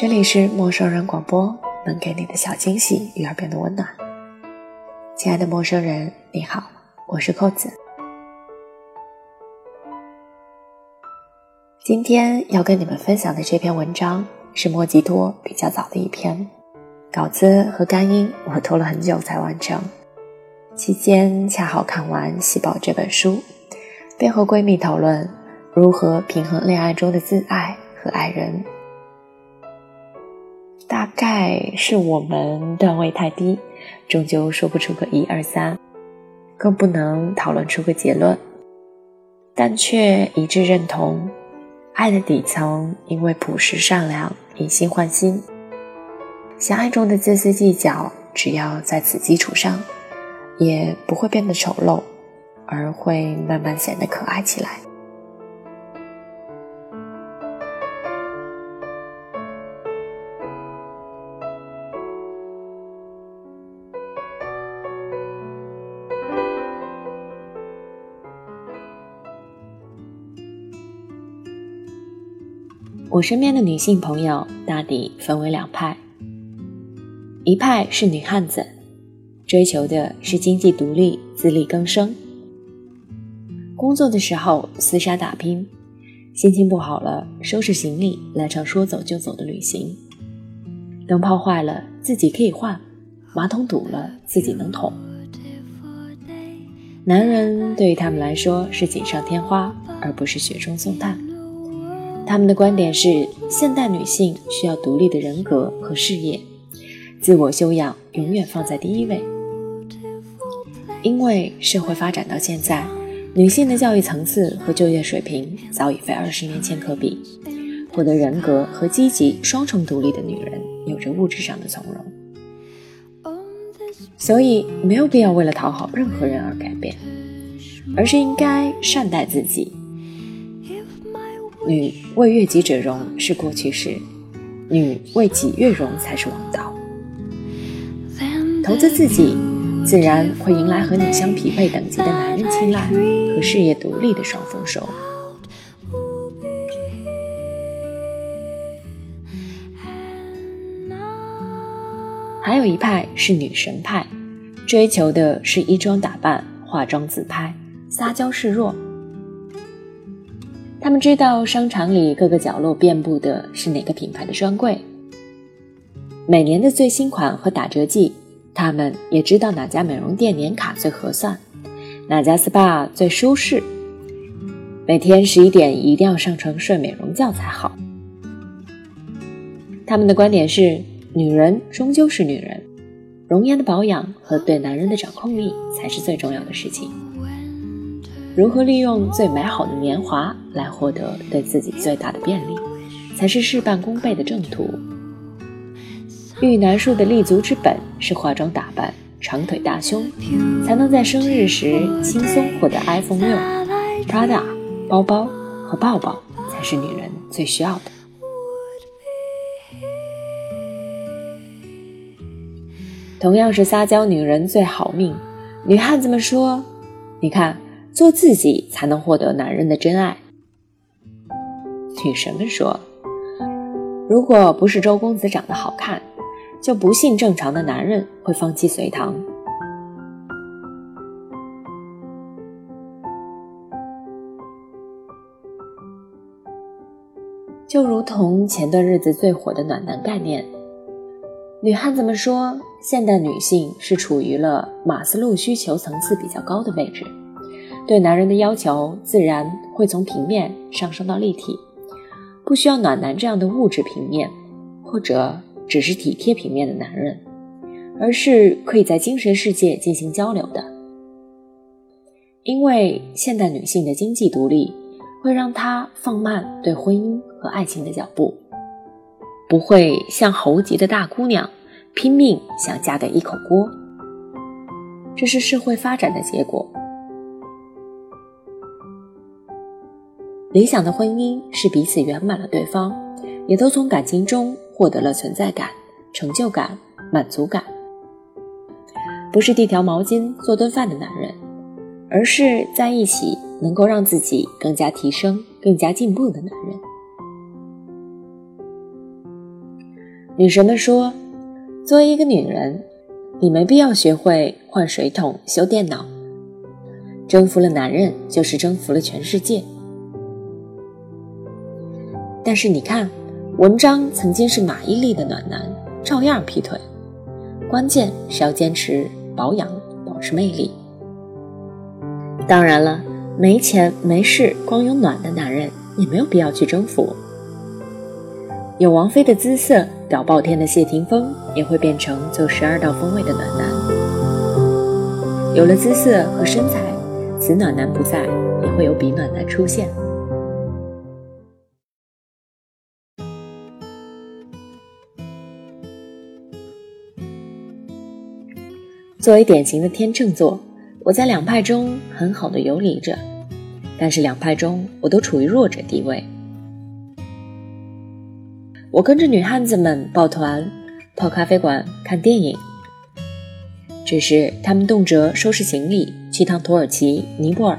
这里是陌生人广播，能给你的小惊喜与耳边的温暖。亲爱的陌生人，你好，我是扣子。今天要跟你们分享的这篇文章是莫吉多比较早的一篇，稿子和干音我拖了很久才完成。期间恰好看完《喜宝》这本书，便和闺蜜讨论如何平衡恋爱中的自爱和爱人。大概是我们段位太低，终究说不出个一二三，更不能讨论出个结论，但却一致认同。爱的底层，因为朴实善良，以心换心。狭隘中的自私计较，只要在此基础上，也不会变得丑陋，而会慢慢显得可爱起来。我身边的女性朋友大抵分为两派，一派是女汉子，追求的是经济独立、自力更生，工作的时候厮杀打拼，心情不好了收拾行李来场说走就走的旅行，灯泡坏了自己可以换，马桶堵了自己能捅。男人对于他们来说是锦上添花，而不是雪中送炭。他们的观点是，现代女性需要独立的人格和事业，自我修养永远放在第一位。因为社会发展到现在，女性的教育层次和就业水平早已非二十年前可比，获得人格和积极双重独立的女人，有着物质上的从容。所以，没有必要为了讨好任何人而改变，而是应该善待自己。女为悦己者容是过去式，女为己悦容才是王道。投资自己，自然会迎来和你相匹配等级的男人青睐和事业独立的双丰收。还有一派是女神派，追求的是衣装打扮、化妆自拍、撒娇示弱。知道商场里各个角落遍布的是哪个品牌的专柜，每年的最新款和打折季，他们也知道哪家美容店年卡最合算，哪家 SPA 最舒适。每天十一点一定要上床睡美容觉才好。他们的观点是，女人终究是女人，容颜的保养和对男人的掌控力才是最重要的事情。如何利用最美好的年华来获得对自己最大的便利，才是事半功倍的正途。玉男术的立足之本是化妆打扮、长腿大胸，才能在生日时轻松获得 iPhone 六、Prada 包包和抱抱，才是女人最需要的。同样是撒娇，女人最好命。女汉子们说：“你看。”做自己才能获得男人的真爱。女神们说：“如果不是周公子长得好看，就不信正常的男人会放弃隋唐。”就如同前段日子最火的暖男概念，女汉子们说，现代女性是处于了马斯洛需求层次比较高的位置。对男人的要求自然会从平面上升到立体，不需要暖男这样的物质平面，或者只是体贴平面的男人，而是可以在精神世界进行交流的。因为现代女性的经济独立，会让她放慢对婚姻和爱情的脚步，不会像猴急的大姑娘拼命想嫁给一口锅。这是社会发展的结果。理想的婚姻是彼此圆满了对方，也都从感情中获得了存在感、成就感、满足感。不是递条毛巾、做顿饭的男人，而是在一起能够让自己更加提升、更加进步的男人。女神们说，作为一个女人，你没必要学会换水桶、修电脑。征服了男人，就是征服了全世界。但是你看，文章曾经是马伊琍的暖男，照样劈腿。关键是要坚持保养，保持魅力。当然了，没钱没势，光有暖的男人也没有必要去征服。有王菲的姿色，屌爆天的谢霆锋也会变成走十二道风味的暖男。有了姿色和身材，此暖男不在，也会有彼暖男出现。作为典型的天秤座，我在两派中很好的游离着，但是两派中我都处于弱者地位。我跟着女汉子们抱团、泡咖啡馆、看电影，只是他们动辄收拾行李去趟土耳其、尼泊尔，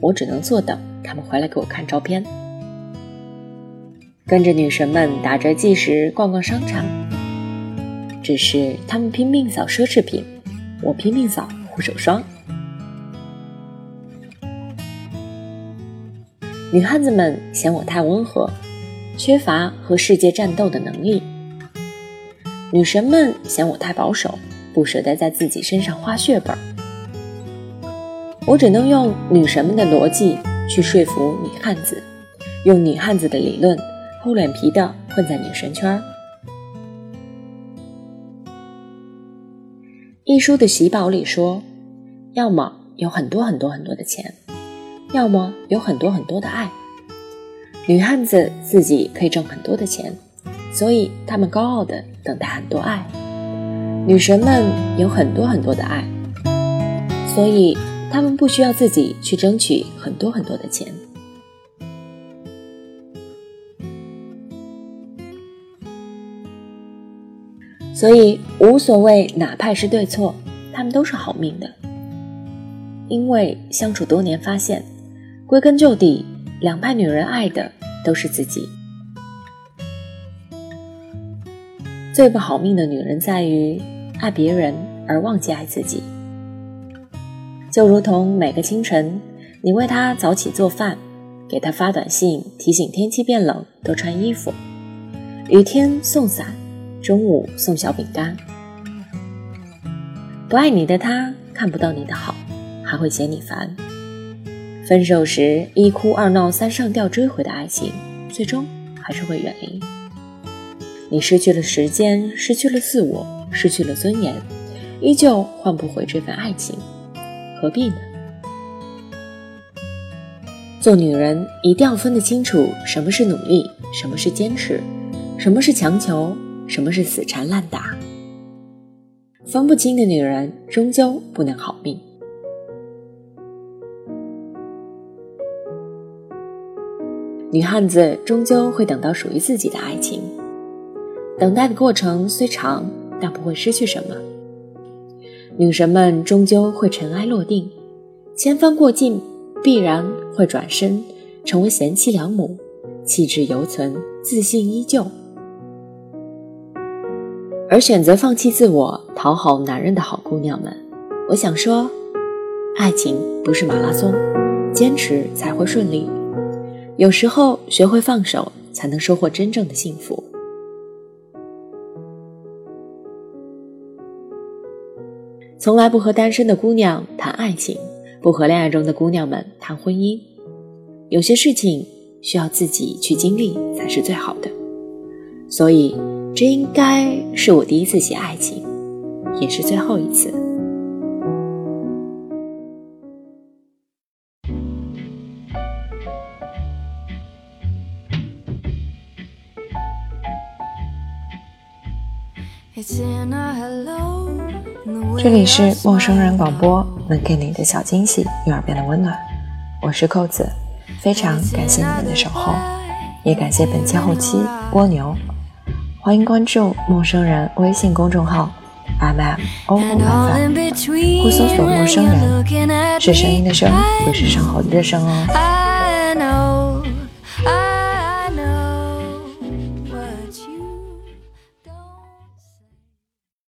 我只能坐等他们回来给我看照片。跟着女神们打折计时逛逛商场。只是他们拼命扫奢侈品，我拼命扫护手霜。女汉子们嫌我太温和，缺乏和世界战斗的能力；女神们嫌我太保守，不舍得在自己身上花血本。我只能用女神们的逻辑去说服女汉子，用女汉子的理论厚脸皮的混在女神圈。一书的喜宝里说，要么有很多很多很多的钱，要么有很多很多的爱。女汉子自己可以挣很多的钱，所以她们高傲的等待很多爱。女神们有很多很多的爱，所以她们不需要自己去争取很多很多的钱。所以无所谓哪派是对错，他们都是好命的。因为相处多年，发现归根究底，两派女人爱的都是自己。最不好命的女人在于爱别人而忘记爱自己。就如同每个清晨，你为他早起做饭，给他发短信提醒天气变冷，多穿衣服，雨天送伞。中午送小饼干，不爱你的他看不到你的好，还会嫌你烦。分手时一哭二闹三上吊追回的爱情，最终还是会远离。你失去了时间，失去了自我，失去了尊严，依旧换不回这份爱情，何必呢？做女人一定要分得清楚，什么是努力，什么是坚持，什么是强求。什么是死缠烂打？分不清的女人，终究不能好命。女汉子终究会等到属于自己的爱情，等待的过程虽长，但不会失去什么。女神们终究会尘埃落定，千帆过尽，必然会转身成为贤妻良母，气质犹存，自信依旧。而选择放弃自我、讨好男人的好姑娘们，我想说，爱情不是马拉松，坚持才会顺利。有时候学会放手，才能收获真正的幸福。从来不和单身的姑娘谈爱情，不和恋爱中的姑娘们谈婚姻。有些事情需要自己去经历，才是最好的。所以。这应该是我第一次写爱情，也是最后一次。这里是陌生人广播，能给你的小惊喜与耳边的温暖。我是扣子，非常感谢你们的守候，也感谢本期后期蜗牛。欢迎关注陌生人微信公众号 “mm o o f m，或搜索陌生人，是声音的声，不是生活的热声哦。